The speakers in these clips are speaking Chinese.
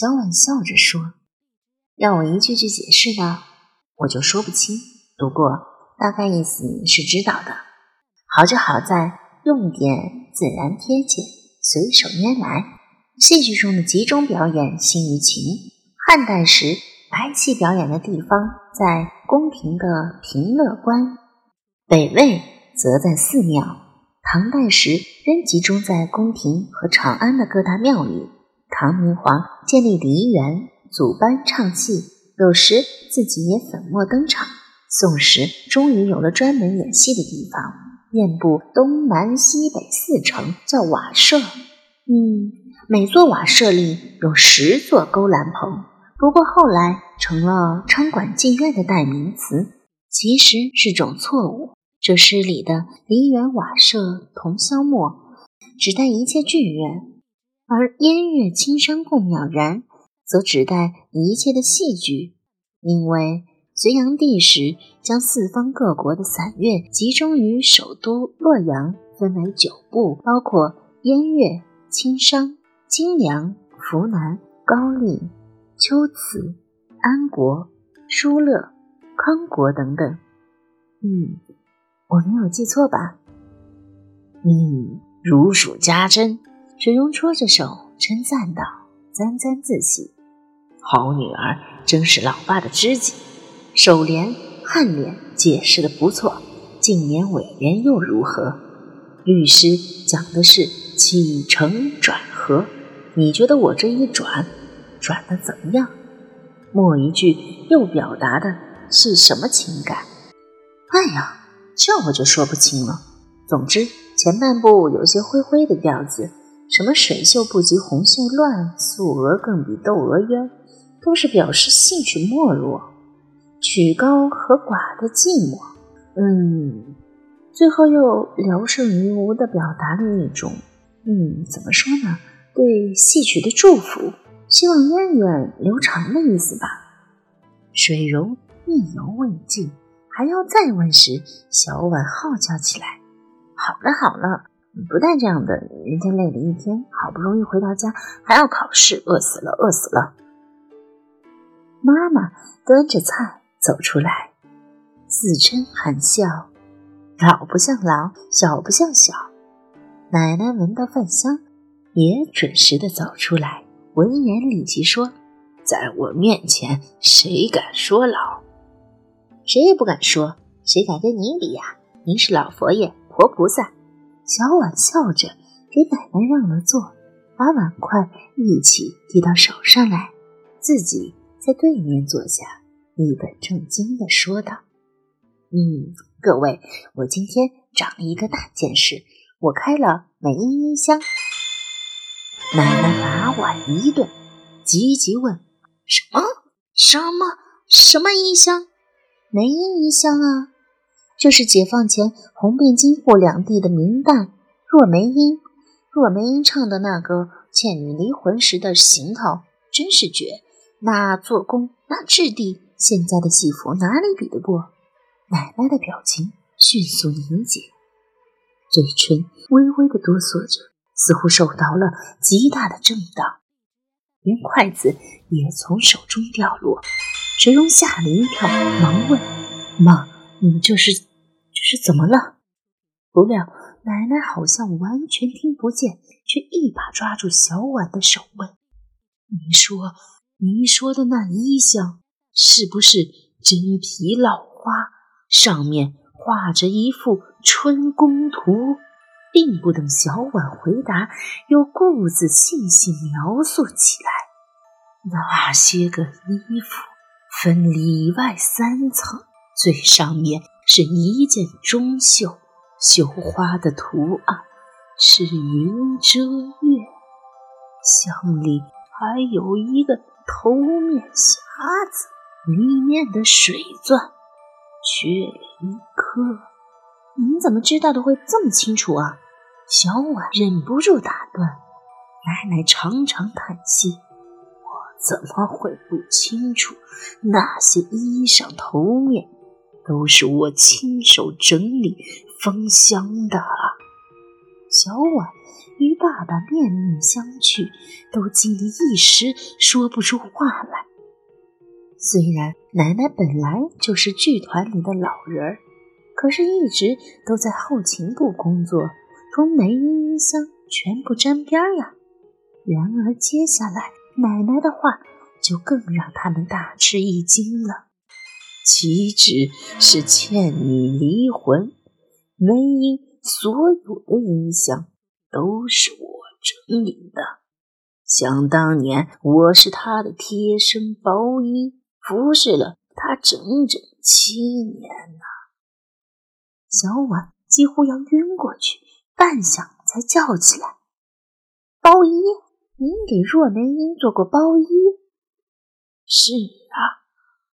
小婉笑着说：“让我一句句解释呢，我就说不清。不过大概意思是知道的。好就好在用点自然贴切，随手拈来。戏剧中的集中表演兴于情。汉代时白戏表演的地方在宫廷的平乐观，北魏则在寺庙。唐代时仍集中在宫廷和长安的各大庙宇。唐明皇建立梨园，组班唱戏，有时自己也粉墨登场。宋时终于有了专门演戏的地方，遍布东南西北四城，叫瓦舍。嗯，每座瓦舍里有十座勾栏棚，不过后来成了昌馆妓院的代名词，其实是种错误。这诗里的梨园瓦舍同销墨，指代一切剧院。而燕乐清商共渺然，则指代一切的戏剧，因为隋炀帝时将四方各国的散乐集中于首都洛阳，分为九部，包括燕乐、青商、金梁、湖南、高丽、秋瓷、安国、疏勒、康国等等。嗯，我没有记错吧？嗯，如数家珍。水溶搓着手称赞道，沾沾自喜：“好女儿，真是老爸的知己。首联、颔联解释的不错，近联、尾联又如何？律师讲的是起承转合，你觉得我这一转，转的怎么样？末一句又表达的是什么情感？哎呀，这我就说不清了。总之，前半部有些灰灰的调子。”什么水袖不及红袖乱，素娥更比窦娥冤，都是表示兴趣没落，曲高和寡的寂寞。嗯，最后又聊胜于无的表达了一种，嗯，怎么说呢？对戏曲的祝福，希望源远流长的意思吧。水柔意犹未尽，还要再问时，小婉号叫起来：“好了好了。”不带这样的，人家累了一天，好不容易回到家，还要考试，饿死了，饿死了。妈妈端着菜走出来，自嗔含笑，老不像老，小不像小。奶奶闻到饭香，也准时的走出来，闻言立即说：“在我面前，谁敢说老？谁也不敢说，谁敢跟您比呀？您是老佛爷，活菩萨。”小婉笑着给奶奶让了座，把碗筷一起递到手上来，自己在对面坐下，一本正经地说道：“嗯，各位，我今天长了一个大见识，我开了梅音音箱。”奶奶把碗一顿，急急问：“什么？什么？什么音箱？梅音音箱啊？”就是解放前红遍京沪两地的名旦若梅英，若梅英唱的那个《倩女离魂》时的型号真是绝，那做工那质地，现在的戏服哪里比得过？奶奶的表情迅速凝结，嘴唇微微的哆嗦着，似乎受到了极大的震荡，连筷子也从手中掉落。水溶吓了一跳，忙问：“妈，你这是？”是怎么了？不料奶奶好像完全听不见，却一把抓住小婉的手问：“您说，您说的那衣箱是不是真皮老花，上面画着一幅春宫图？”并不等小婉回答，又故自细细描述起来。那些个衣服分里外三层，最上面。是一件中绣，绣花的图案是云遮月，箱里还有一个头面匣子，里面的水钻缺一颗。您怎么知道的会这么清楚啊？小婉忍不住打断，奶奶长长叹息：“我怎么会不清楚那些衣裳头面？”都是我亲手整理封箱的。小婉与爸爸面面相觑，都惊得一时说不出话来。虽然奶奶本来就是剧团里的老人儿，可是一直都在后勤部工作，同梅英、音香全不沾边呀。然而接下来奶奶的话就更让他们大吃一惊了：岂止是倩女离魂，梅英。所有的音响都是我整理的。想当年，我是他的贴身包衣，服侍了他整整七年呐。小婉几乎要晕过去，半晌才叫起来：“包衣，您给若梅英做过包衣？”“是啊，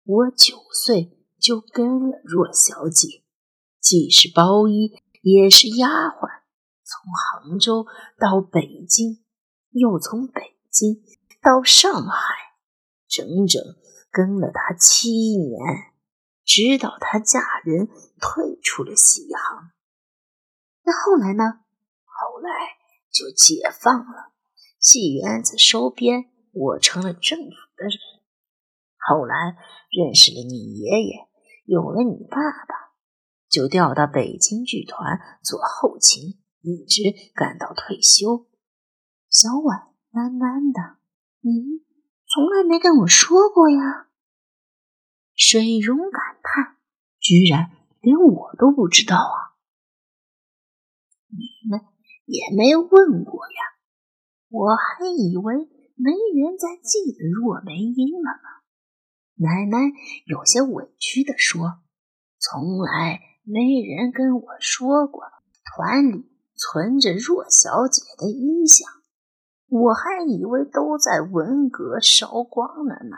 我九岁就跟了若小姐，既是包衣。”也是丫鬟，从杭州到北京，又从北京到上海，整整跟了她七年，直到她嫁人退出了西行。那后来呢？后来就解放了，戏园子收编，我成了政府的人。后来认识了你爷爷，有了你爸爸。就调到北京剧团做后勤，一直干到退休。小婉喃喃的：“你从来没跟我说过呀。”水溶感叹：“居然连我都不知道啊！你们也没问过呀？我还以为没人再记得若梅英了呢。”奶奶有些委屈的说：“从来。”没人跟我说过团里存着若小姐的衣裳，我还以为都在文革烧光了呢。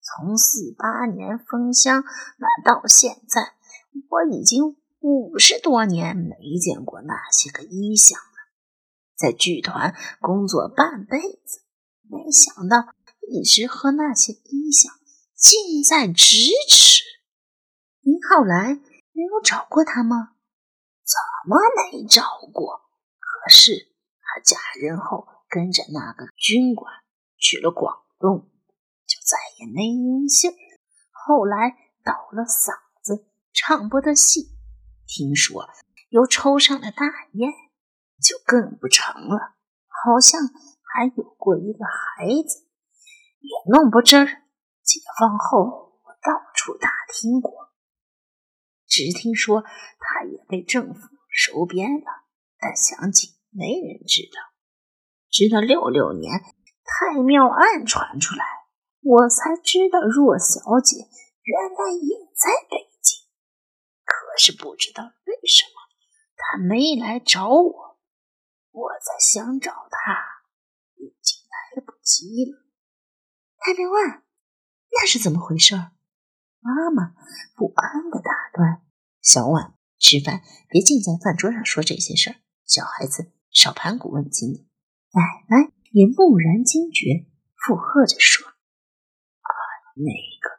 从四八年封箱那到现在，我已经五十多年没见过那些个衣裳了。在剧团工作半辈子，没想到一直和那些衣裳近在咫尺。您后来？没有找过他吗？怎么没找过？可是他嫁人后跟着那个军官去了广东，就再也没音信。后来倒了嗓子，唱不得戏，听说又抽上了大烟，就更不成了。好像还有过？一个孩子，也弄不真。解放后，我到处打听过。只听说他也被政府收编了，但详情没人知道。直到六六年太庙案传出来，我才知道若小姐原来也在北京。可是不知道为什么她没来找我，我再想找她已经来不及了。太庙案，那是怎么回事？妈妈不安的打断小婉：“吃饭别净在饭桌上说这些事儿，小孩子少盘古问今。”奶奶也蓦然惊觉，附和着说：“啊，那个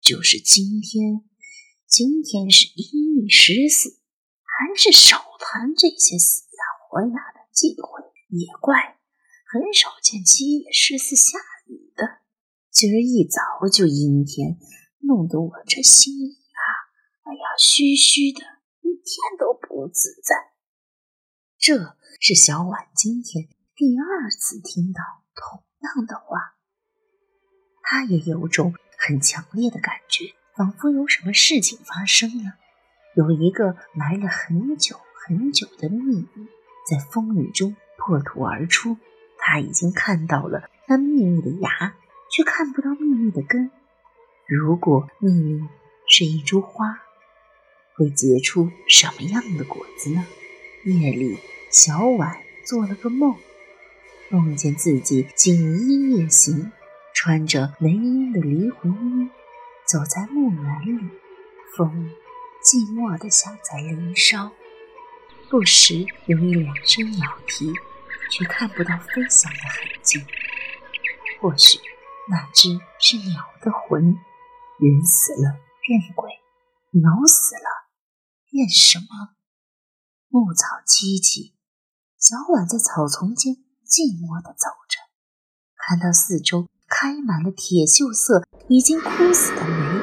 就是今天，今天是阴历十四，还是少谈这些死呀活呀的忌讳。也怪，很少见七月十四下雨的，今儿一早就阴天。”弄得我这心里啊，哎呀，虚虚的，一天都不自在。这是小婉今天第二次听到同样的话，她也有种很强烈的感觉，仿佛有什么事情发生了，有一个埋了很久很久的秘密在风雨中破土而出。她已经看到了那秘密的芽，却看不到秘密的根。如果秘密是一株花，会结出什么样的果子呢？夜里，小婉做了个梦，梦见自己锦衣夜行，穿着梅英的离魂衣，走在木园里，风寂寞的像在林梢，不时有两声鸟啼，却看不到飞翔的痕迹。或许那只是鸟的魂。人死了变鬼，鸟死了变什么？牧草萋萋，小婉在草丛间静默的走着，看到四周开满了铁锈色、已经枯死的梅